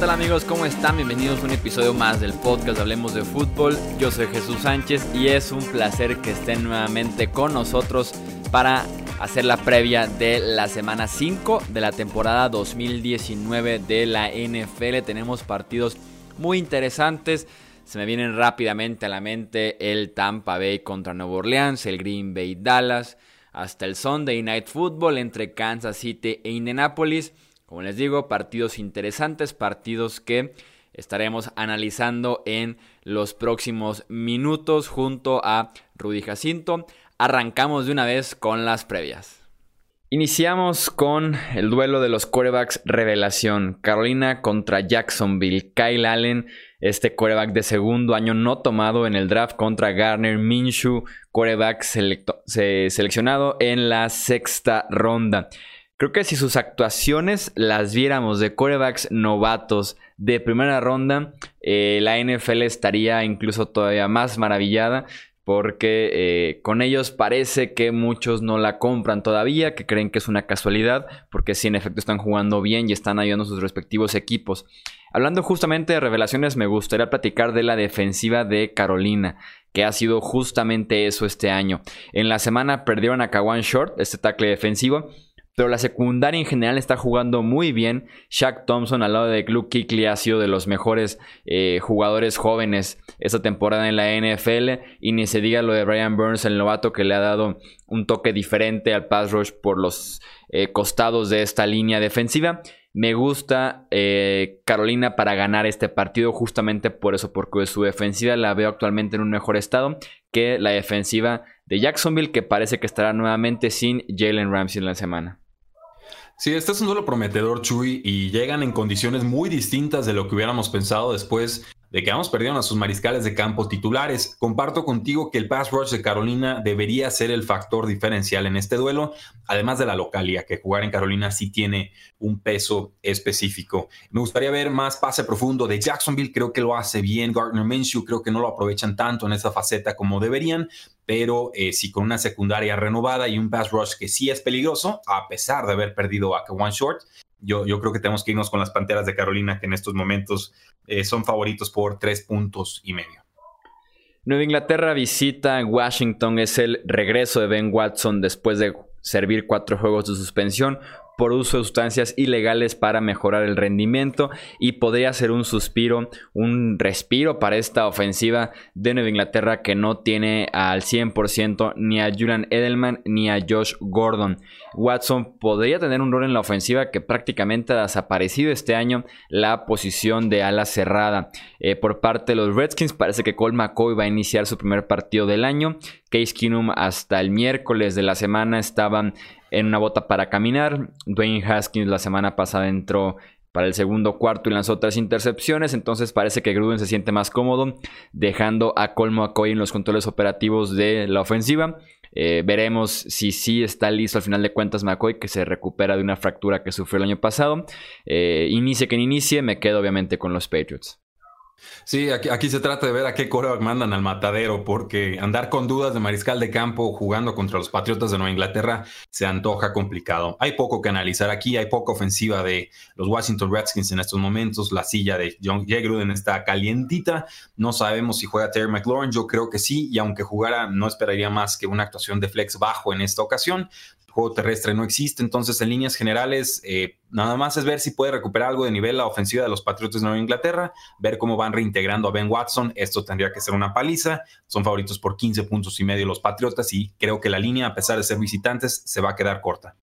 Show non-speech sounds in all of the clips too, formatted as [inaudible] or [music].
tal amigos? ¿Cómo están? Bienvenidos a un episodio más del podcast Hablemos de Fútbol. Yo soy Jesús Sánchez y es un placer que estén nuevamente con nosotros para hacer la previa de la semana 5 de la temporada 2019 de la NFL. Tenemos partidos muy interesantes. Se me vienen rápidamente a la mente el Tampa Bay contra Nueva Orleans, el Green Bay Dallas, hasta el Sunday Night Football entre Kansas City e Indianapolis. Como les digo, partidos interesantes, partidos que estaremos analizando en los próximos minutos junto a Rudy Jacinto. Arrancamos de una vez con las previas. Iniciamos con el duelo de los quarterbacks revelación. Carolina contra Jacksonville. Kyle Allen, este quarterback de segundo año no tomado en el draft contra Garner Minshew, quarterback seleccionado en la sexta ronda. Creo que si sus actuaciones las viéramos de corebacks novatos de primera ronda, eh, la NFL estaría incluso todavía más maravillada porque eh, con ellos parece que muchos no la compran todavía, que creen que es una casualidad, porque sí, en efecto están jugando bien y están ayudando a sus respectivos equipos. Hablando justamente de revelaciones, me gustaría platicar de la defensiva de Carolina, que ha sido justamente eso este año. En la semana perdieron a Kawan Short, este tackle defensivo, pero la secundaria en general está jugando muy bien. Shaq Thompson al lado de Luke Kickley ha sido de los mejores eh, jugadores jóvenes esta temporada en la NFL. Y ni se diga lo de Brian Burns, el novato que le ha dado un toque diferente al pass rush por los eh, costados de esta línea defensiva. Me gusta eh, Carolina para ganar este partido justamente por eso, porque su defensiva la veo actualmente en un mejor estado que la defensiva de Jacksonville, que parece que estará nuevamente sin Jalen Ramsey en la semana. Sí, este es un duelo prometedor, Chuy, y llegan en condiciones muy distintas de lo que hubiéramos pensado después de que ambos perdieron a sus mariscales de campo titulares. Comparto contigo que el pass rush de Carolina debería ser el factor diferencial en este duelo, además de la localía, que jugar en Carolina sí tiene un peso específico. Me gustaría ver más pase profundo de Jacksonville, creo que lo hace bien Gardner Minshew, creo que no lo aprovechan tanto en esa faceta como deberían, pero eh, sí con una secundaria renovada y un pass rush que sí es peligroso, a pesar de haber perdido a One Short, yo, yo, creo que tenemos que irnos con las Panteras de Carolina, que en estos momentos eh, son favoritos por tres puntos y medio. Nueva Inglaterra visita Washington. Es el regreso de Ben Watson después de servir cuatro juegos de suspensión por uso de sustancias ilegales para mejorar el rendimiento y podría ser un suspiro, un respiro para esta ofensiva de Nueva Inglaterra que no tiene al 100% ni a Julian Edelman ni a Josh Gordon. Watson podría tener un rol en la ofensiva que prácticamente ha desaparecido este año la posición de ala cerrada. Eh, por parte de los Redskins parece que Cole McCoy va a iniciar su primer partido del año. Case Keenum hasta el miércoles de la semana estaban en una bota para caminar. Dwayne Haskins la semana pasada entró para el segundo cuarto y lanzó tres intercepciones. Entonces parece que Gruden se siente más cómodo dejando a Cole McCoy en los controles operativos de la ofensiva. Eh, veremos si sí está listo al final de cuentas McCoy, que se recupera de una fractura que sufrió el año pasado. Eh, inicie quien inicie, me quedo obviamente con los Patriots. Sí, aquí, se trata de ver a qué coreback mandan al matadero, porque andar con dudas de mariscal de campo jugando contra los Patriotas de Nueva Inglaterra se antoja complicado. Hay poco que analizar aquí, hay poca ofensiva de los Washington Redskins en estos momentos. La silla de John J. Gruden está calientita. No sabemos si juega Terry McLaurin, yo creo que sí, y aunque jugara, no esperaría más que una actuación de flex bajo en esta ocasión juego terrestre no existe. Entonces, en líneas generales, eh, nada más es ver si puede recuperar algo de nivel la ofensiva de los Patriotas de Nueva Inglaterra, ver cómo van reintegrando a Ben Watson. Esto tendría que ser una paliza. Son favoritos por 15 puntos y medio los Patriotas y creo que la línea, a pesar de ser visitantes, se va a quedar corta.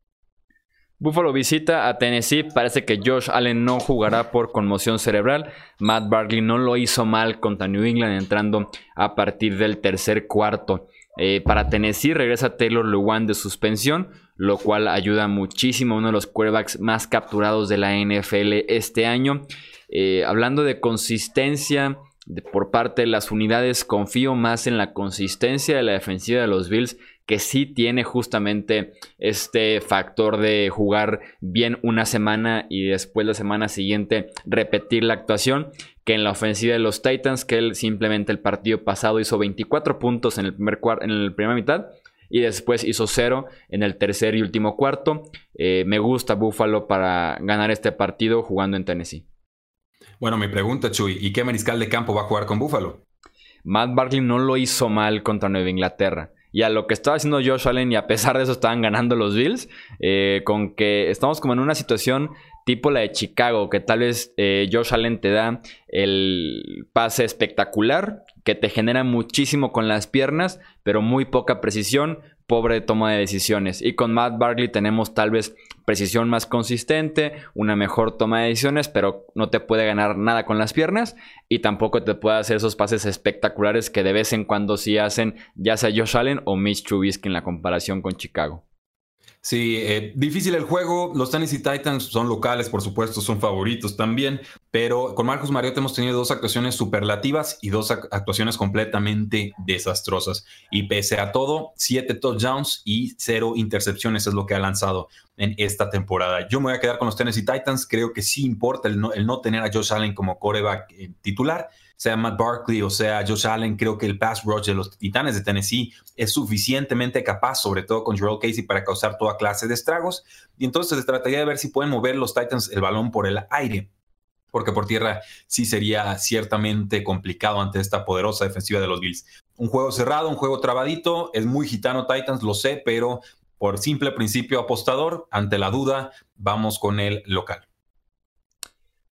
Buffalo visita a Tennessee. Parece que Josh Allen no jugará por conmoción cerebral. Matt Barkley no lo hizo mal contra New England entrando a partir del tercer cuarto. Eh, para Tennessee regresa Taylor Lewan de suspensión, lo cual ayuda muchísimo a uno de los quarterbacks más capturados de la NFL este año. Eh, hablando de consistencia por parte de las unidades, confío más en la consistencia de la defensiva de los Bills que sí tiene justamente este factor de jugar bien una semana y después la semana siguiente repetir la actuación que en la ofensiva de los Titans, que él simplemente el partido pasado hizo 24 puntos en el primer en la primera mitad y después hizo cero en el tercer y último cuarto. Eh, me gusta Buffalo para ganar este partido jugando en Tennessee. Bueno, mi pregunta, Chuy, ¿y qué mariscal de campo va a jugar con Buffalo? Matt Barkley no lo hizo mal contra Nueva Inglaterra. Y a lo que estaba haciendo Josh Allen, y a pesar de eso estaban ganando los Bills, eh, con que estamos como en una situación tipo la de Chicago, que tal vez eh, Josh Allen te da el pase espectacular, que te genera muchísimo con las piernas, pero muy poca precisión, pobre toma de decisiones. Y con Matt Barkley tenemos tal vez precisión más consistente, una mejor toma de decisiones, pero no te puede ganar nada con las piernas y tampoco te puede hacer esos pases espectaculares que de vez en cuando sí hacen ya sea Josh Allen o Mitch Trubisky en la comparación con Chicago. Sí, eh, difícil el juego. Los Tennessee Titans son locales, por supuesto, son favoritos también. Pero con Marcos Mariota hemos tenido dos actuaciones superlativas y dos actuaciones completamente desastrosas. Y pese a todo, siete touchdowns y cero intercepciones es lo que ha lanzado en esta temporada. Yo me voy a quedar con los Tennessee Titans. Creo que sí importa el no, el no tener a Josh Allen como coreback eh, titular sea Matt Barkley o sea Josh Allen, creo que el pass rush de los Titanes de Tennessee es suficientemente capaz, sobre todo con Joel Casey, para causar toda clase de estragos. Y entonces se trataría de ver si pueden mover los Titans el balón por el aire porque por tierra sí sería ciertamente complicado ante esta poderosa defensiva de los Bills. Un juego cerrado, un juego trabadito, es muy gitano Titans, lo sé, pero por simple principio apostador, ante la duda, vamos con el local.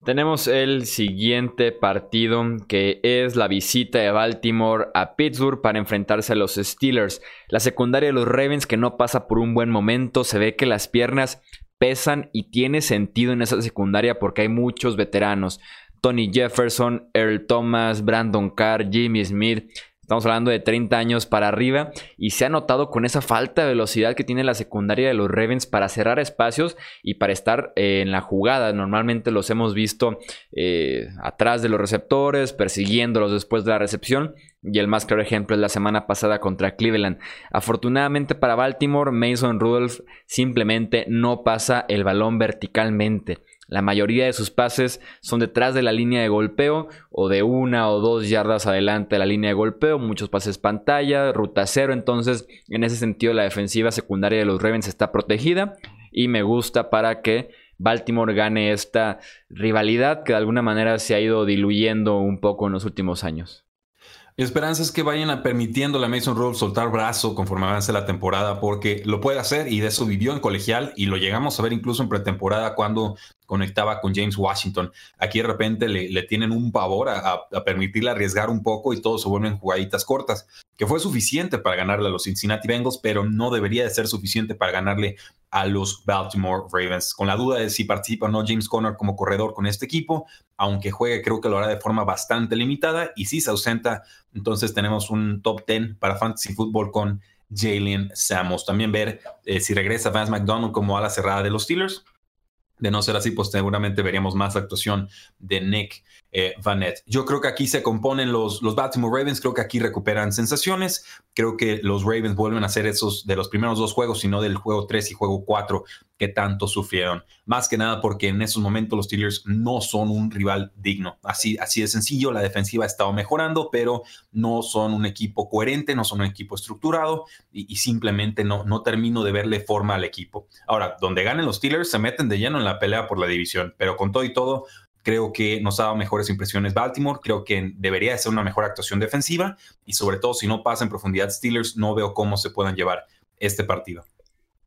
Tenemos el siguiente partido que es la visita de Baltimore a Pittsburgh para enfrentarse a los Steelers. La secundaria de los Ravens que no pasa por un buen momento, se ve que las piernas pesan y tiene sentido en esa secundaria porque hay muchos veteranos. Tony Jefferson, Earl Thomas, Brandon Carr, Jimmy Smith, Estamos hablando de 30 años para arriba y se ha notado con esa falta de velocidad que tiene la secundaria de los Ravens para cerrar espacios y para estar eh, en la jugada. Normalmente los hemos visto eh, atrás de los receptores, persiguiéndolos después de la recepción. Y el más claro ejemplo es la semana pasada contra Cleveland. Afortunadamente para Baltimore, Mason Rudolph simplemente no pasa el balón verticalmente. La mayoría de sus pases son detrás de la línea de golpeo o de una o dos yardas adelante de la línea de golpeo. Muchos pases pantalla, ruta cero. Entonces, en ese sentido, la defensiva secundaria de los Ravens está protegida y me gusta para que Baltimore gane esta rivalidad que de alguna manera se ha ido diluyendo un poco en los últimos años. Esperanza es que vayan a permitiéndole a Mason Rudolph soltar brazo conforme avance la temporada, porque lo puede hacer y de eso vivió en colegial y lo llegamos a ver incluso en pretemporada cuando conectaba con James Washington. Aquí de repente le, tienen un pavor a, permitirle arriesgar un poco y todo se vuelven jugaditas cortas, que fue suficiente para ganarle a los Cincinnati Bengals, pero no debería de ser suficiente para ganarle a los Baltimore Ravens. Con la duda de si participa o no James Conner como corredor con este equipo, aunque juegue creo que lo hará de forma bastante limitada y si se ausenta, entonces tenemos un top 10 para fantasy football con Jalen Samos. También ver eh, si regresa Vance McDonald como a la cerrada de los Steelers de no ser así, pues seguramente veríamos más actuación de Nick eh, Vanette. Yo creo que aquí se componen los, los Baltimore Ravens, creo que aquí recuperan sensaciones, creo que los Ravens vuelven a ser esos de los primeros dos juegos, sino del juego 3 y juego 4 que tanto sufrieron. Más que nada porque en esos momentos los Steelers no son un rival digno. Así, así de sencillo, la defensiva ha estado mejorando, pero no son un equipo coherente, no son un equipo estructurado y, simplemente no, no termino de verle forma al equipo. Ahora, donde ganen los Steelers se meten de lleno en la pelea por la división, pero con todo y todo, creo que nos ha dado mejores impresiones Baltimore, creo que debería ser una mejor actuación defensiva y sobre todo si no pasa en profundidad Steelers, no veo cómo se puedan llevar este partido.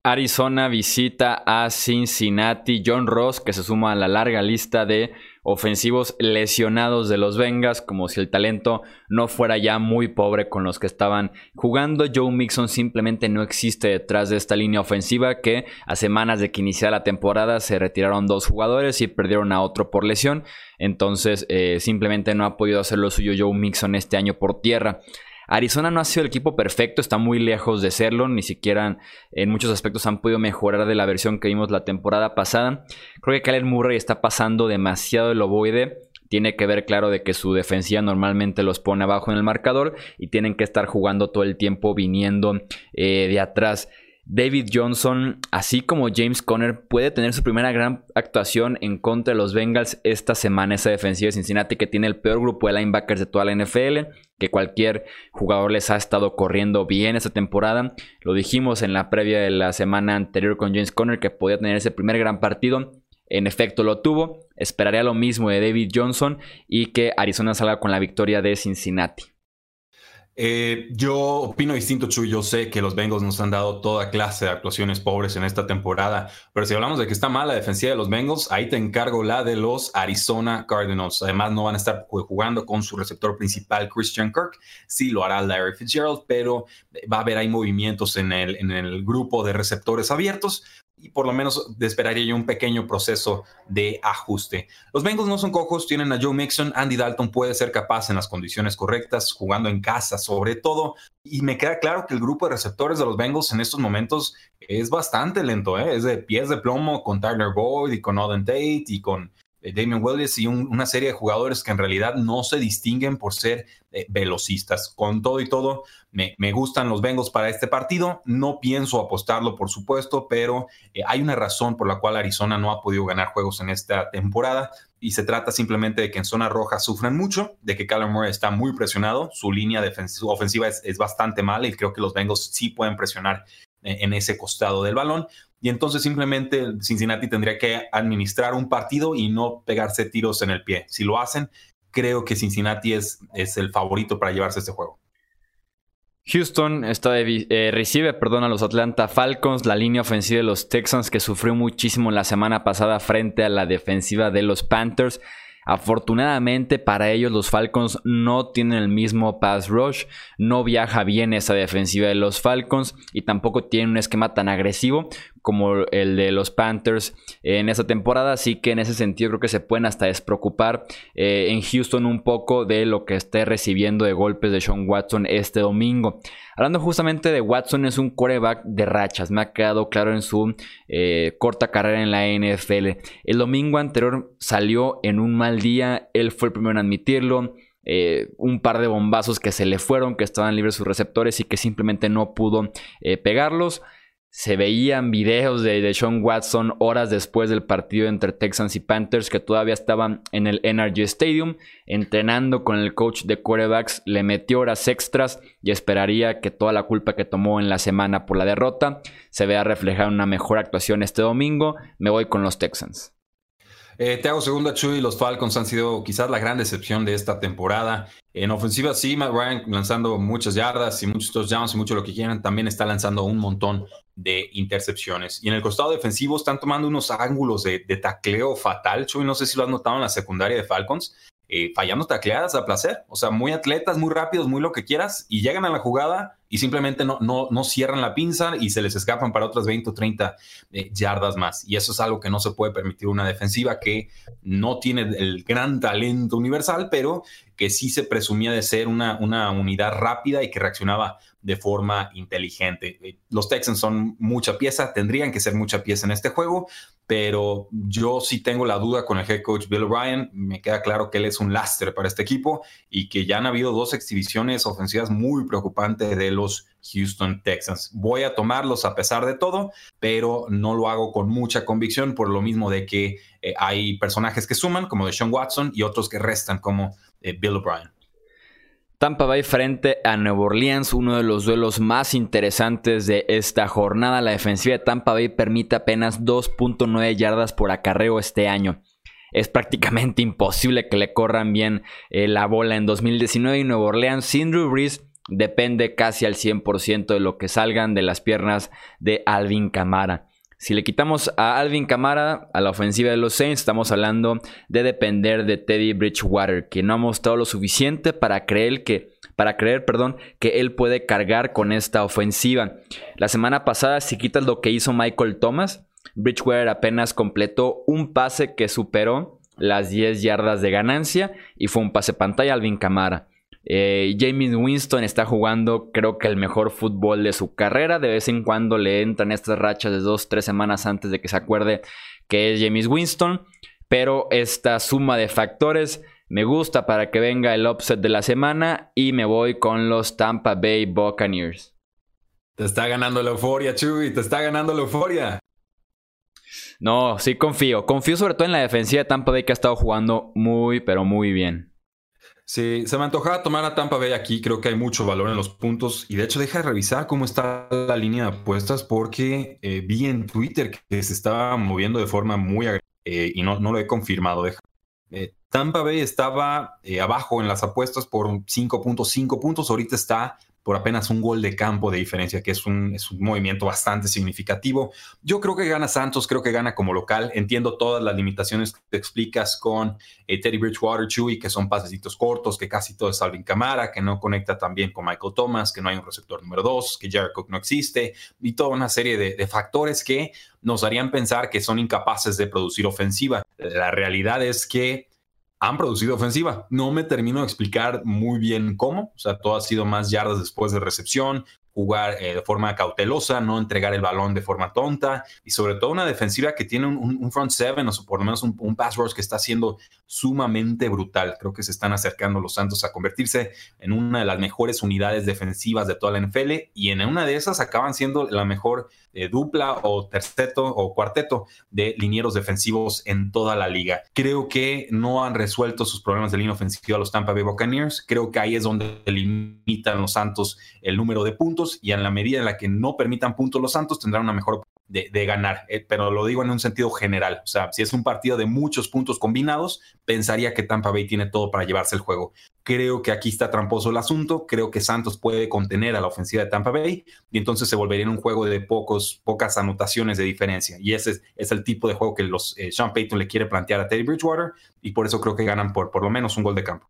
Arizona visita a Cincinnati. John Ross, que se suma a la larga lista de ofensivos lesionados de los Bengals, como si el talento no fuera ya muy pobre con los que estaban jugando. Joe Mixon simplemente no existe detrás de esta línea ofensiva que a semanas de que iniciara la temporada se retiraron dos jugadores y perdieron a otro por lesión. Entonces eh, simplemente no ha podido hacer lo suyo Joe Mixon este año por tierra. Arizona no ha sido el equipo perfecto, está muy lejos de serlo, ni siquiera en muchos aspectos han podido mejorar de la versión que vimos la temporada pasada. Creo que Kyler Murray está pasando demasiado el ovoide. Tiene que ver, claro, de que su defensiva normalmente los pone abajo en el marcador y tienen que estar jugando todo el tiempo viniendo eh, de atrás. David Johnson, así como James Conner, puede tener su primera gran actuación en contra de los Bengals esta semana. Esa defensiva de Cincinnati que tiene el peor grupo de linebackers de toda la NFL, que cualquier jugador les ha estado corriendo bien esta temporada. Lo dijimos en la previa de la semana anterior con James Conner que podía tener ese primer gran partido. En efecto lo tuvo. Esperaría lo mismo de David Johnson y que Arizona salga con la victoria de Cincinnati. Eh, yo opino distinto, Chuy. Yo sé que los Bengals nos han dado toda clase de actuaciones pobres en esta temporada, pero si hablamos de que está mal la defensiva de los Bengals, ahí te encargo la de los Arizona Cardinals. Además, no van a estar jugando con su receptor principal, Christian Kirk. Sí lo hará Larry Fitzgerald, pero va a haber ahí movimientos en el, en el grupo de receptores abiertos y por lo menos esperaría yo un pequeño proceso de ajuste. Los Bengals no son cojos, tienen a Joe Mixon, Andy Dalton puede ser capaz en las condiciones correctas, jugando en casa sobre todo, y me queda claro que el grupo de receptores de los Bengals en estos momentos es bastante lento, ¿eh? es de pies de plomo con Tyler Boyd y con Auden Tate y con eh, Damien Willis y una serie de jugadores que en realidad no se distinguen por ser eh, velocistas. Con todo y todo, me, gustan los Bengals para este partido. No pienso apostarlo, por supuesto, pero eh, hay una razón por la cual Arizona no ha podido ganar juegos en esta temporada y se trata simplemente de que en zona roja sufren mucho, de que Callum Moore está muy presionado, su línea ofensiva es, es, bastante mala y creo que los Bengals sí pueden presionar en ese costado del balón y entonces simplemente Cincinnati tendría que administrar un partido y no pegarse tiros en el pie. Si lo hacen, creo que Cincinnati es, es el favorito para llevarse este juego. Houston está eh, recibe perdón, a los Atlanta Falcons, la línea ofensiva de los Texans que sufrió muchísimo la semana pasada frente a la defensiva de los Panthers. Afortunadamente para ellos los Falcons no tienen el mismo pass rush, no viaja bien esa defensiva de los Falcons y tampoco tienen un esquema tan agresivo como el de los Panthers en esa temporada, así que en ese sentido creo que se pueden hasta despreocupar eh, en Houston un poco de lo que esté recibiendo de golpes de Sean Watson este domingo. Hablando justamente de Watson, es un quarterback de rachas. Me ha quedado claro en su eh, corta carrera en la NFL. El domingo anterior salió en un mal día. Él fue el primero en admitirlo. Eh, un par de bombazos que se le fueron, que estaban libres sus receptores y que simplemente no pudo pegarlos se veían videos de, Sean Watson horas después del partido entre Texans y Panthers que todavía estaban en el NRG Stadium entrenando con el coach de quarterbacks, le metió horas extras y esperaría que toda la culpa que tomó en la semana por la derrota se vea reflejada en una mejor actuación este domingo. Me voy con los Texans. Eh, te hago segunda, Chuy. Los Falcons han sido quizás la gran decepción de esta temporada. En ofensiva, sí, Matt Ryan lanzando muchas yardas y muchos touchdowns y mucho lo que quieran. También está lanzando un montón de intercepciones. Y en el costado defensivo están tomando unos ángulos de, tacleo fatal. Chuy, no sé si lo has notado en la secundaria de Falcons. Eh, fallando tacleadas a placer. O sea, muy atletas, muy rápidos, muy lo que quieras. Y llegan a la jugada y simplemente no, no, no cierran la pinza y se les escapan para otras 20 o 30 eh, yardas más. Y eso es algo que no se puede permitir una defensiva que no tiene el gran talento universal, pero que sí se presumía de ser una, una unidad rápida y que reaccionaba de forma inteligente. Eh, los Texans son mucha pieza, tendrían que ser mucha pieza en este juego, pero yo sí tengo la duda con el head coach Bill O'Brien. Me queda claro que él es un lastre para este equipo y que ya han habido dos exhibiciones ofensivas muy preocupantes de los Houston Texans. Voy a tomarlos a pesar de todo, pero no lo hago con mucha convicción por lo mismo de que eh, hay personajes que suman, como Sean Watson, y otros que restan, como eh, Bill O'Brien. Tampa Bay frente a Nueva Orleans, uno de los duelos más interesantes de esta jornada. La defensiva de Tampa Bay permite apenas 2.9 yardas por acarreo este año. Es prácticamente imposible que le corran bien eh, la bola en 2019 y Nueva Orleans sin Drew Brees depende casi al 100% de lo que salgan de las piernas de Alvin Camara. Si le quitamos a Alvin Kamara a la ofensiva de los Saints, estamos hablando de depender de Teddy Bridgewater, que no ha mostrado lo suficiente para creer que para creer, perdón, que él puede cargar con esta ofensiva. La semana pasada, si quitas lo que hizo Michael Thomas, Bridgewater apenas completó un pase que superó las 10 yardas de ganancia y fue un pase pantalla Alvin Kamara. Eh, James Winston está jugando creo que el mejor fútbol de su carrera. De vez en cuando le entran estas rachas de dos, tres semanas antes de que se acuerde que es James Winston. Pero esta suma de factores me gusta para que venga el upset de la semana y me voy con los Tampa Bay Buccaneers. Te está ganando la euforia, Chuy, te está ganando la euforia. No, sí confío. Confío sobre todo en la defensiva de Tampa Bay que ha estado jugando muy, pero muy bien. Sí, se me antojaba tomar a Tampa Bay aquí. Creo que hay mucho valor en los puntos. Y de hecho, deja de revisar cómo está la línea de apuestas porque eh, vi en Twitter que se estaba moviendo de forma muy agresiva. eh, y no, no lo he confirmado. Eh, Tampa Bay estaba abajo en las apuestas por 5.5 puntos, ahorita está por apenas un gol de campo de diferencia, que es un, es un movimiento bastante significativo. Yo creo que gana Santos, creo que gana como local. Entiendo todas las limitaciones que te explicas con eh, Teddy Bridgewater, Chewy, que son pasecitos cortos, que casi todo es Alvin Camara, que no conecta tan bien con Michael Thomas, que no hay un receptor número dos, que Jared Cook no existe, y toda una serie de, de factores que nos harían pensar que son incapaces de producir ofensiva. La realidad es que han producido ofensiva. No me termino de explicar muy bien cómo. O sea, todo ha sido más yardas después de recepción, jugar eh, de forma cautelosa, no entregar el balón de forma tonta y sobre todo una defensiva que tiene un, front seven o por lo menos un, pass rush que está siendo sumamente brutal. Creo que se están acercando los Santos a convertirse en una de las mejores unidades defensivas de toda la NFL y en una de esas acaban siendo la mejor eh, dupla o terceto o cuarteto de linieros defensivos en toda la liga. Creo que no han resuelto sus problemas de línea ofensiva los Tampa Bay Buccaneers. Creo que ahí es donde limitan los Santos el número de puntos y en la medida en la que no permitan puntos los Santos tendrán una mejor de, de, ganar, eh, pero lo digo en un sentido general. O sea, si es un partido de muchos puntos combinados, pensaría que Tampa Bay tiene todo para llevarse el juego. Creo que aquí está tramposo el asunto. Creo que Santos puede contener a la ofensiva de Tampa Bay y entonces se volvería en un juego de pocos, pocas anotaciones de diferencia. Y ese es, el tipo de juego que los eh, Sean Payton le quiere plantear a Teddy Bridgewater y por eso creo que ganan por por lo menos un gol de campo.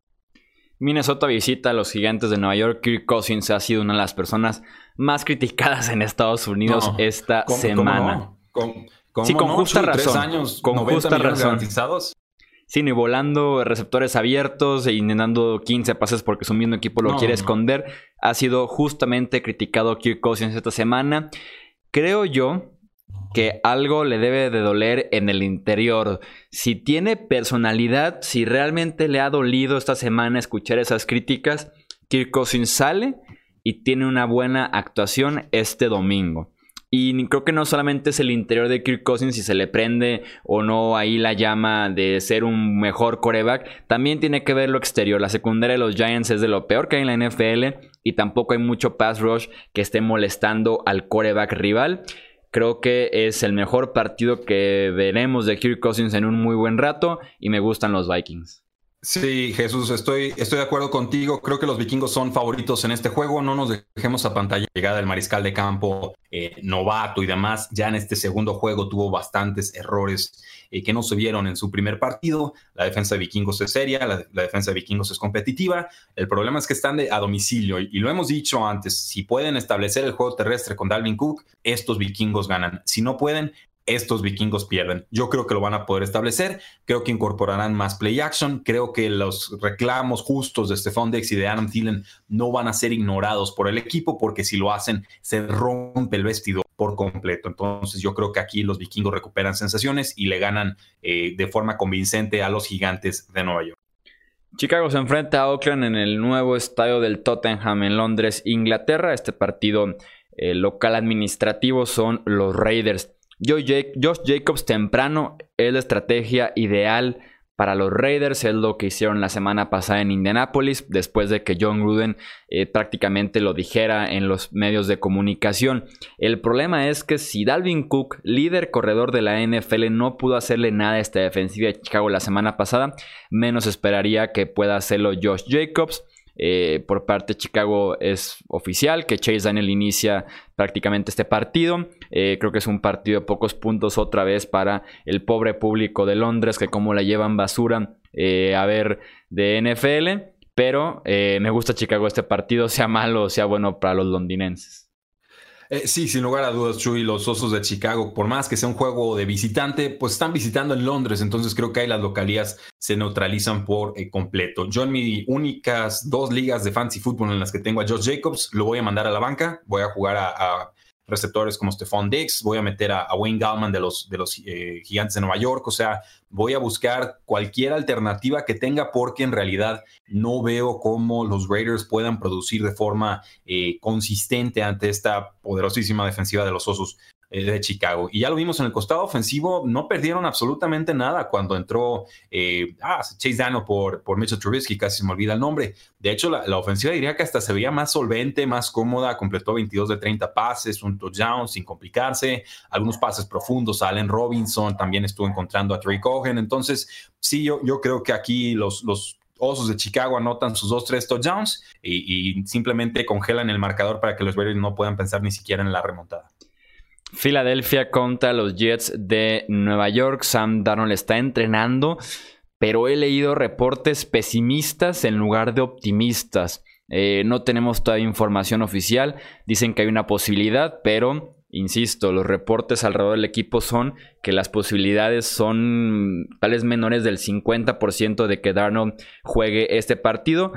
Minnesota visita a los gigantes de Nueva York. Kirk Cousins ha sido una de las personas más criticadas en Estados Unidos esta semana. ¿Cómo, sí, con justa razón. Años, con justa razón. Sí, ni volando receptores abiertos e intentando 15 pases porque su mismo equipo lo quiere esconder. Ha sido justamente criticado Kirk Cousins esta semana. Creo yo que algo le debe de doler en el interior. Si tiene personalidad, si realmente le ha dolido esta semana escuchar esas críticas, Kirk Cousins sale y tiene una buena actuación este domingo. Y creo que no solamente es el interior de Kirk Cousins si se le prende o no ahí la llama de ser un mejor coreback, también tiene que ver lo exterior. La secundaria de los Giants es de lo peor que hay en la NFL y tampoco hay mucho pass rush que esté molestando al coreback rival. Creo que es el mejor partido que veremos de Kirk Cousins en un muy buen rato y me gustan los Vikings. Sí, Jesús, estoy, estoy de acuerdo contigo. Creo que los vikingos son favoritos en este juego. No nos dejemos a pantalla llegada del mariscal de campo eh, novato y demás. Ya en este segundo juego tuvo bastantes errores eh, que no se vieron en su primer partido. La defensa de vikingos es seria, la, defensa de vikingos es competitiva. El problema es que están a domicilio y, y, lo hemos dicho antes. Si pueden establecer el juego terrestre con Dalvin Cook, estos vikingos ganan. Si no pueden, estos vikingos pierden. Yo creo que lo van a poder establecer, creo que incorporarán más play action, creo que los reclamos justos de Stephon Dex y de Adam Thielen no van a ser ignorados por el equipo porque si lo hacen se rompe el vestido por completo. Entonces yo creo que aquí los vikingos recuperan sensaciones y le ganan eh, de forma convincente a los gigantes de Nueva York. Chicago se enfrenta a Oakland en el nuevo estadio del Tottenham en Londres, Inglaterra. Este partido eh, local administrativo son los Raiders. Josh Jacobs temprano es la estrategia ideal para los Raiders. Es lo que hicieron la semana pasada en Indianapolis, después de que John Gruden eh, prácticamente lo dijera en los medios de comunicación. El problema es que si Dalvin Cook, líder corredor de la NFL, no pudo hacerle nada a esta defensiva de Chicago la semana pasada, menos esperaría que pueda hacerlo Josh Jacobs. Eh, por parte de Chicago es oficial que Chase Daniel inicia prácticamente este partido. Eh, creo que es un partido de pocos puntos otra vez para el pobre público de Londres que como la llevan basura eh, a ver de NFL. Pero me gusta Chicago este partido, sea malo o sea bueno para los londinenses. Eh, sí, sin lugar a dudas, Chuy, los Osos de Chicago, por más que sea un juego de visitante, pues están visitando en Londres, entonces creo que ahí las localías se neutralizan por eh, completo. Yo en mis únicas dos ligas de fantasy fútbol en las que tengo a Josh Jacobs, lo voy a mandar a la banca, voy a jugar a receptores como Stephon Diggs, voy a meter a, Wayne Gallman de los, de los eh, Gigantes de Nueva York, o sea, voy a buscar cualquier alternativa que tenga porque en realidad no veo cómo los Raiders puedan producir de forma eh, consistente ante esta poderosísima defensiva de los Osos. De Chicago. Y ya lo vimos en el costado ofensivo, no perdieron absolutamente nada cuando entró eh, ah, Chase Daniel por, por Mitchell Trubisky, casi se me olvida el nombre. De hecho, la, la, ofensiva diría que hasta se veía más solvente, más cómoda, completó 22 de 30 pases, un touchdown sin complicarse, algunos pases profundos, Allen Robinson también estuvo encontrando a Trey Cohen. Entonces, sí, yo, yo creo que aquí los, los Osos de Chicago anotan sus dos, tres touchdowns y, y simplemente congelan el marcador para que los Bears no puedan pensar ni siquiera en la remontada. Filadelfia contra los Jets de Nueva York. Sam Darnold está entrenando, pero he leído reportes pesimistas en lugar de optimistas. Eh, no tenemos toda información oficial. Dicen que hay una posibilidad, pero Insisto, los reportes alrededor del equipo son que las posibilidades son tales menores del 50% de que Darnold juegue este partido.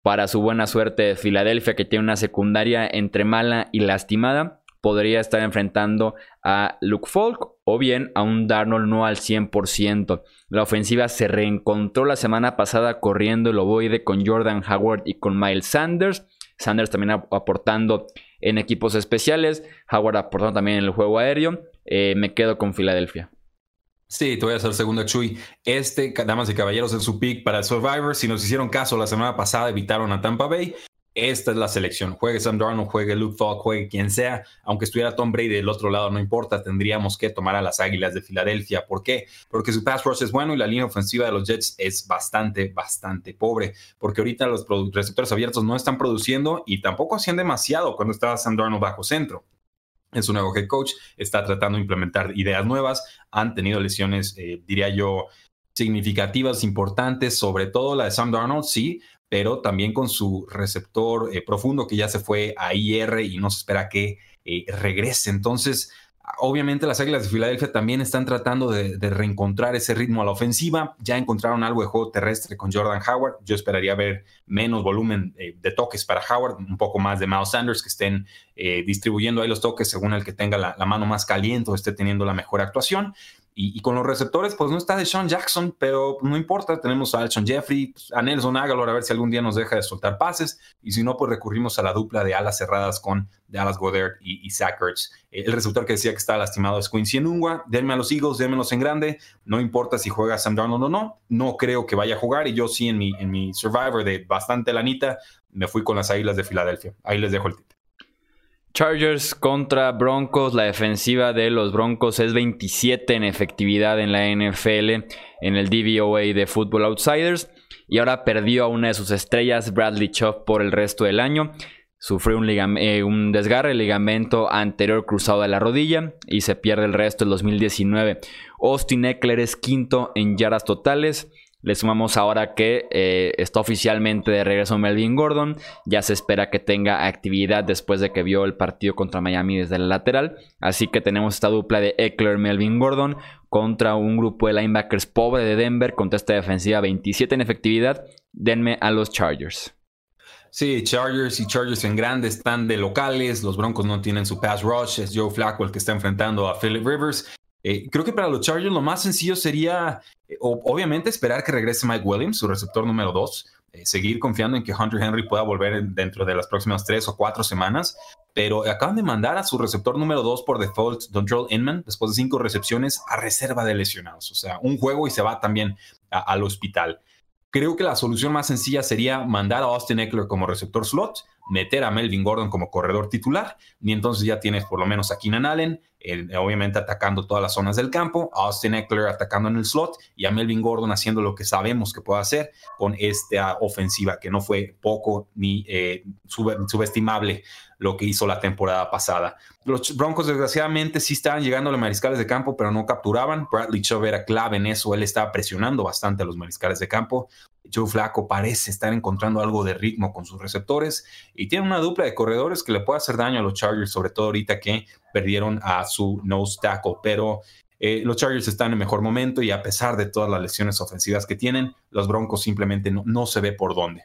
Para su buena suerte de Filadelfia, que tiene una secundaria entre mala y lastimada, podría estar enfrentando a Luke Falk o bien a un Darnold no al 100%. La ofensiva se reencontró la semana pasada corriendo el ovoide con Jordan Howard y con Miles Sanders. Sanders también aportando en equipos especiales. Howard aportando también en el juego aéreo. Eh, me quedo con Filadelfia. Sí, te voy a hacer segunda, Chuy. Este, damas y caballeros, es su pick para Survivor. Si nos hicieron caso la semana pasada, evitaron a Tampa Bay. Esta es la selección. Juegue Sam Darnold, juegue Luke Falk, juegue quien sea. Aunque estuviera Tom Brady del otro lado, no importa. Tendríamos que tomar a las Águilas de Filadelfia. ¿Por qué? Porque su pass rush es bueno y la línea ofensiva de los Jets es bastante, bastante pobre. Porque ahorita los receptores abiertos no están produciendo y tampoco hacían demasiado cuando estaba Sam Darnold bajo centro. Es un nuevo head coach, está tratando de implementar ideas nuevas. Han tenido lesiones, eh, diría yo, significativas, importantes, sobre todo la de Sam Darnold, sí, pero también con su receptor eh, profundo que ya se fue a IR y no se espera que eh, regrese. Entonces, obviamente las Águilas de Filadelfia también están tratando de, reencontrar ese ritmo a la ofensiva. Ya encontraron algo de juego terrestre con Jordan Howard. Yo esperaría ver menos volumen eh, de toques para Howard, un poco más de Miles Sanders, que estén distribuyendo ahí los toques según el que tenga la mano más caliente o esté teniendo la mejor actuación. Y, con los receptores, pues no está de Sean Jackson, pero no importa, tenemos a Alshon Jeffrey, a Nelson Aguilar, a ver si algún día nos deja de soltar pases, y si no, pues recurrimos a la dupla de alas cerradas con Dallas Goddard y, y Zach Ertz. Eh, el receptor que decía que está lastimado es Quincy Enungua, denme a los Eagles, démelos en grande, no importa si juega Sam Darnold o no, no creo que vaya a jugar, y yo sí en mi, en mi Survivor de bastante lanita, me fui con las Águilas de Filadelfia. Ahí les dejo el tip. Chargers contra Broncos. La defensiva de los Broncos es 27 en efectividad en la NFL en el DVOA de Football Outsiders. Y ahora perdió a una de sus estrellas, Bradley Chubb, por el resto del año. Sufrió un, eh, desgarre, ligamento anterior cruzado de la rodilla y se pierde el resto del 2019. Austin Eckler es quinto en yardas totales. Le sumamos ahora que eh, está oficialmente de regreso Melvin Gordon. Ya se espera que tenga actividad después de que vio el partido contra Miami desde el lateral. Así que tenemos esta dupla de Eckler-Melvin Gordon contra un grupo de linebackers pobre de Denver contra esta defensiva 27 en efectividad. Denme a los Chargers. Sí, Chargers y Chargers en grande están de locales. Los Broncos no tienen su pass rush. Es Joe Flacco el que está enfrentando a Philip Rivers. Eh, creo que para los Chargers lo más sencillo sería, eh, obviamente, esperar que regrese Mike Williams, su receptor número dos, eh, seguir confiando en que Hunter Henry pueda volver dentro de las próximas tres o cuatro semanas, pero acaban de mandar a su receptor número dos por default, Dontrell Inman, después de cinco recepciones, a reserva de lesionados. O sea, un juego y se va también al hospital. Creo que la solución más sencilla sería mandar a Austin Eckler como receptor slot, meter a Melvin Gordon como corredor titular, y entonces ya tienes por lo menos a Keenan Allen, obviamente atacando todas las zonas del campo, a Austin Eckler atacando en el slot y a Melvin Gordon haciendo lo que sabemos que puede hacer con esta ofensiva que no fue poco ni eh, subestimable lo que hizo la temporada pasada. Los Broncos desgraciadamente sí estaban llegando a los mariscales de campo, pero no capturaban. Bradley Chubb era clave en eso, él estaba presionando bastante a los mariscales de campo. Joe Flaco parece estar encontrando algo de ritmo con sus receptores y tiene una dupla de corredores que le puede hacer daño a los Chargers, sobre todo ahorita que perdieron a su nose tackle, pero eh, los Chargers están en mejor momento y a pesar de todas las lesiones ofensivas que tienen, los Broncos simplemente no, se ve por dónde.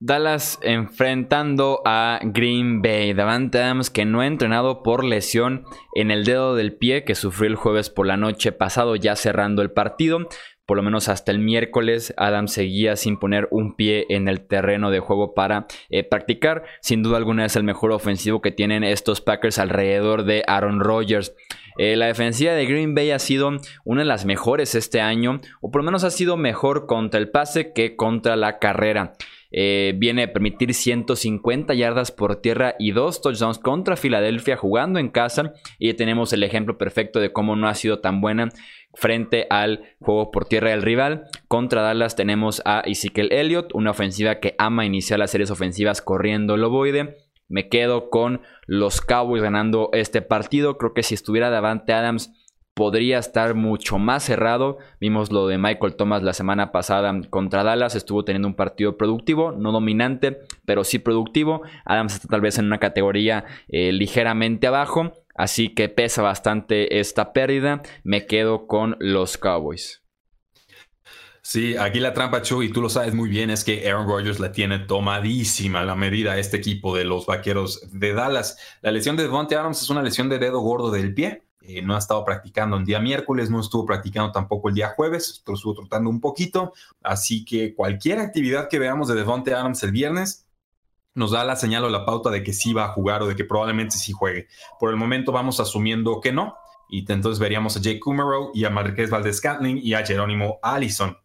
Dallas enfrentando a Green Bay. Davante Adams que no ha entrenado por lesión en el dedo del pie que sufrió el jueves por la noche pasado ya cerrando el partido. Por lo menos hasta el miércoles, Adams seguía sin poner un pie en el terreno de juego para eh, practicar. Sin duda alguna es el mejor ofensivo que tienen estos Packers alrededor de Aaron Rodgers. Eh, la defensiva de Green Bay ha sido una de las mejores este año, o por lo menos ha sido mejor contra el pase que contra la carrera. Eh, viene a permitir 150 yardas por tierra y dos touchdowns contra Filadelfia jugando en casa. Y tenemos el ejemplo perfecto de cómo no ha sido tan buena frente al juego por tierra del rival. Contra Dallas tenemos a Ezekiel Elliott, una ofensiva que ama iniciar las series ofensivas corriendo el ovoide. Me quedo con los Cowboys ganando este partido. Creo que si estuviera Davante Adams podría estar mucho más cerrado. Vimos lo de Michael Thomas la semana pasada contra Dallas. Estuvo teniendo un partido productivo, no dominante, pero sí productivo. Adams está tal vez en una categoría eh, ligeramente abajo. Así que pesa bastante esta pérdida. Me quedo con los Cowboys. Sí, aquí la trampa, Chu, y tú lo sabes muy bien, es que Aaron Rodgers la tiene tomadísima la medida a este equipo de los vaqueros de Dallas. La lesión de Devontae Adams es una lesión de dedo gordo del pie. Eh, no ha estado practicando el día miércoles, no estuvo practicando tampoco el día jueves, estuvo trotando un poquito. Así que cualquier actividad que veamos de Devontae Adams el viernes nos da la señal o la pauta de que sí va a jugar o de que probablemente sí juegue. Por el momento vamos asumiendo que no. Y entonces veríamos a Jake Kummerow y a Marqués Valdez Scantling y a Jerónimo Allison.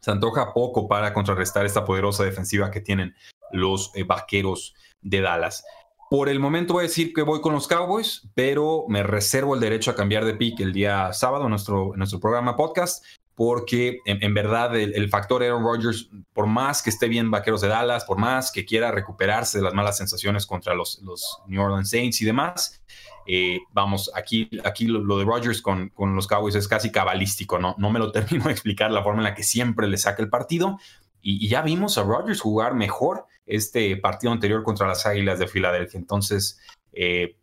Se antoja poco para contrarrestar esta poderosa defensiva que tienen los eh, vaqueros de Dallas. Por el momento voy a decir que voy con los Cowboys, pero me reservo el derecho a cambiar de pick el día sábado en nuestro, nuestro programa podcast, porque en, verdad el, factor Aaron Rodgers, por más que esté bien Vaqueros de Dallas, por más que quiera recuperarse de las malas sensaciones contra los, los New Orleans Saints y demás, eh, vamos, aquí, aquí lo, de Rodgers con, con, los Cowboys es casi cabalístico, ¿no? No me lo [laughs] termino de explicar la forma en la que siempre le saca el partido. Y, y ya vimos a Rodgers jugar mejor este partido anterior contra las Águilas de Filadelfia. Entonces, eh,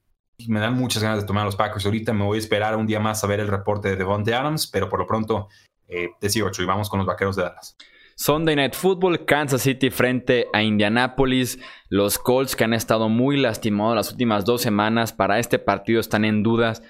me dan muchas ganas de tomar a los Packers. Ahorita me voy a esperar un día más a ver el reporte de Devontae Adams, pero por lo pronto eh, te sigo, y vamos con los Vaqueros de Dallas. Sunday Night Football, Kansas City frente a Indianapolis. Los Colts que han estado muy lastimados las últimas dos semanas para este partido están en dudas.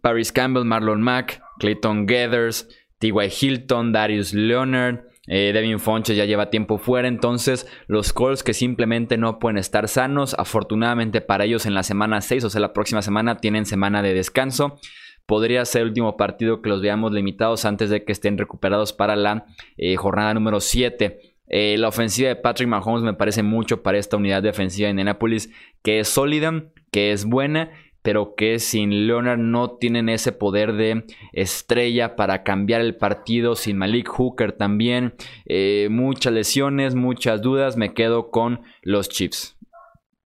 Paris Campbell, Marlon Mack, Clayton Gathers, T.Y. Hilton, Darius Leonard. Eh, Devin Fonches ya lleva tiempo fuera, entonces los Colts que simplemente no pueden estar sanos. Afortunadamente para ellos en la semana 6, o sea, la próxima semana tienen semana de descanso. Podría ser el último partido que los veamos limitados antes de que estén recuperados para la eh, jornada número 7. Eh, la ofensiva de Patrick Mahomes me parece mucho para esta unidad defensiva de Indianapolis, que es sólida, que es buena pero que sin Leonard no tienen ese poder de estrella para cambiar el partido, sin Malik Hooker también, eh, muchas lesiones, muchas dudas, me quedo con los Chiefs.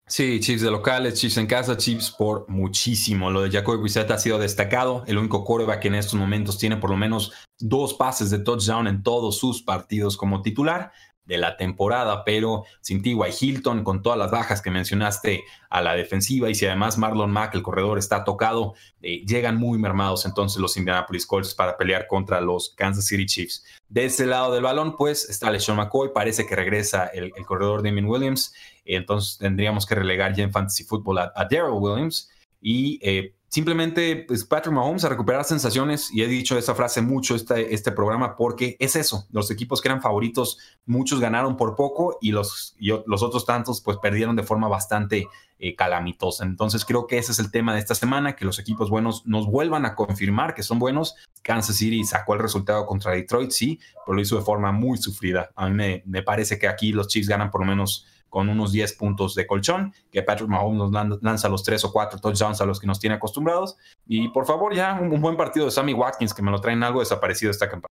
Sí, Chiefs de locales, Chiefs en casa, Chiefs por muchísimo. Lo de Jacoby Brissett ha sido destacado. El único coreback que en estos momentos tiene por lo menos dos pases de touchdown en todos sus partidos como titular de la temporada, pero sin T.Y. Hilton, con todas las bajas que mencionaste a la defensiva, y si además Marlon Mack, el corredor, está tocado, eh, llegan muy mermados entonces los Indianapolis Colts para pelear contra los Kansas City Chiefs. De ese lado del balón, pues está LeSean McCoy, parece que regresa el, corredor Damien Williams, entonces tendríamos que relegar ya en Fantasy Football a, a Daryl Williams, y eh, simplemente pues, Patrick Mahomes a recuperar sensaciones y he dicho esa frase mucho este, este programa porque es eso, los equipos que eran favoritos, muchos ganaron por poco y los, los otros tantos pues perdieron de forma bastante eh, calamitosa. Entonces creo que ese es el tema de esta semana, que los equipos buenos nos vuelvan a confirmar que son buenos. Kansas City sacó el resultado contra Detroit, sí, pero lo hizo de forma muy sufrida. A mí me, me parece que aquí los Chiefs ganan por lo menos con unos 10 puntos de colchón, que Patrick Mahomes nos lanza los 3 o 4 touchdowns a los que nos tiene acostumbrados. Y por favor, ya un, buen partido de Sammy Watkins, que me lo traen algo desaparecido esta campaña.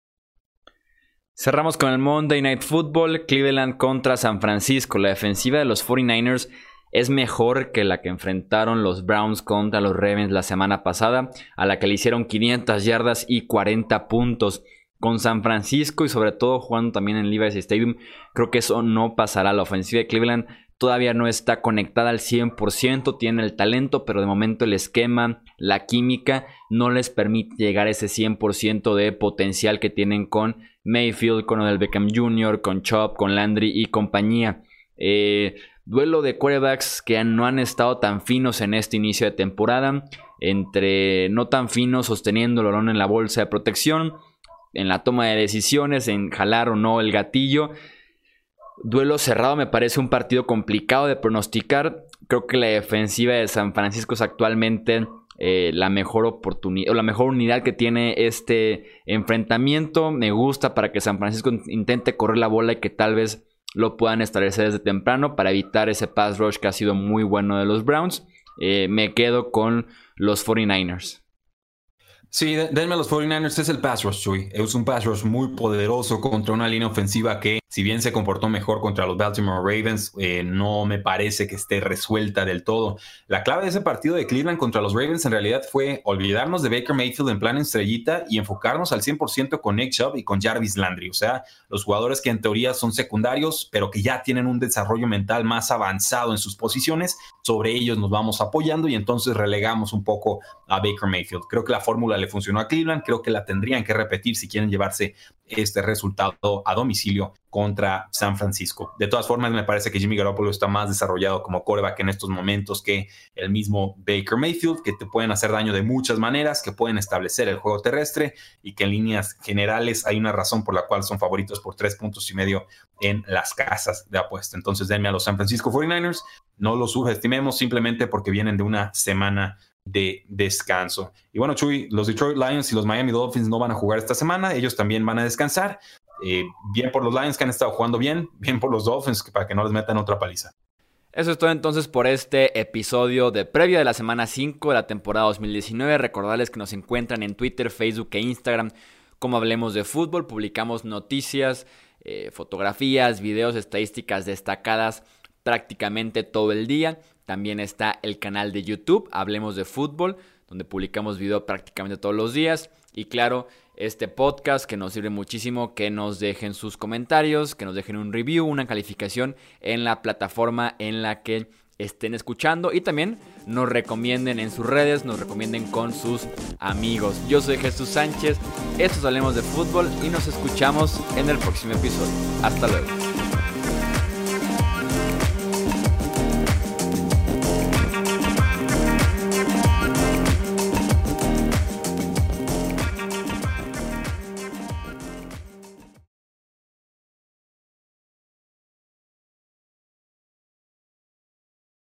Cerramos con el Monday Night Football, Cleveland contra San Francisco. La defensiva de los 49ers es mejor que la que enfrentaron los Browns contra los Ravens la semana pasada, a la que le hicieron 500 yardas y 40 puntos con San Francisco y sobre todo jugando también en Levi's Stadium, creo que eso no pasará. La ofensiva de Cleveland todavía no está conectada al 100%, tiene el talento, pero de momento el esquema, la química no les permite llegar a ese 100% de potencial que tienen con Mayfield, con Odell Beckham Jr., con Chop, con Landry y compañía. Eh, duelo de quarterbacks que no han estado tan finos en este inicio de temporada, entre no tan finos sosteniendo el balón en la bolsa de protección en la toma de decisiones, en jalar o no el gatillo. Duelo cerrado me parece un partido complicado de pronosticar. Creo que la defensiva de San Francisco es actualmente eh, la mejor oportunidad o la mejor unidad que tiene este enfrentamiento. Me gusta para que San Francisco intente correr la bola y que tal vez lo puedan establecer desde temprano para evitar ese pass rush que ha sido muy bueno de los Browns. Eh, me quedo con los 49ers. Sí, denme a los 49ers, es el pass rush. Es un pass rush muy poderoso contra una línea ofensiva que, si bien se comportó mejor contra los Baltimore Ravens, eh, no me parece que esté resuelta del todo. La clave de ese partido de Cleveland contra los Ravens en realidad fue olvidarnos de Baker Mayfield en plan estrellita y enfocarnos al 100% con Nick Chubb y con Jarvis Landry. O sea, los jugadores que en teoría son secundarios, pero que ya tienen un desarrollo mental más avanzado en sus posiciones. Sobre ellos nos vamos apoyando y entonces relegamos un poco a Baker Mayfield. Creo que la fórmula le funcionó a Cleveland, creo que la tendrían que repetir si quieren llevarse este resultado a domicilio contra San Francisco. De todas formas, me parece que Jimmy Garoppolo está más desarrollado como coreback en estos momentos que el mismo Baker Mayfield, que te pueden hacer daño de muchas maneras, que pueden establecer el juego terrestre y que en líneas generales hay una razón por la cual son favoritos por tres puntos y medio en las casas de apuesta. Entonces, denme a los San Francisco 49ers. No los subestimemos simplemente porque vienen de una semana de descanso. Y bueno, Chuy, los Detroit Lions y los Miami Dolphins no van a jugar esta semana, ellos también van a descansar. Eh, bien por los Lions que han estado jugando bien, bien por los Dolphins para que no les metan otra paliza. Eso es todo entonces por este episodio de previa de la semana 5 de la temporada 2019. Recordarles que nos encuentran en Twitter, Facebook e Instagram como Hablemos de Fútbol. Publicamos noticias, eh, fotografías, videos, estadísticas destacadas prácticamente todo el día. También está el canal de YouTube, Hablemos de Fútbol, donde publicamos video prácticamente todos los días. Y claro, este podcast que nos sirve muchísimo, que nos dejen sus comentarios, que nos dejen un review, una calificación en la plataforma en la que estén escuchando y también nos recomienden en sus redes, nos recomienden con sus amigos. Yo soy Jesús Sánchez, esto es Hablemos de Fútbol y nos escuchamos en el próximo episodio. Hasta luego.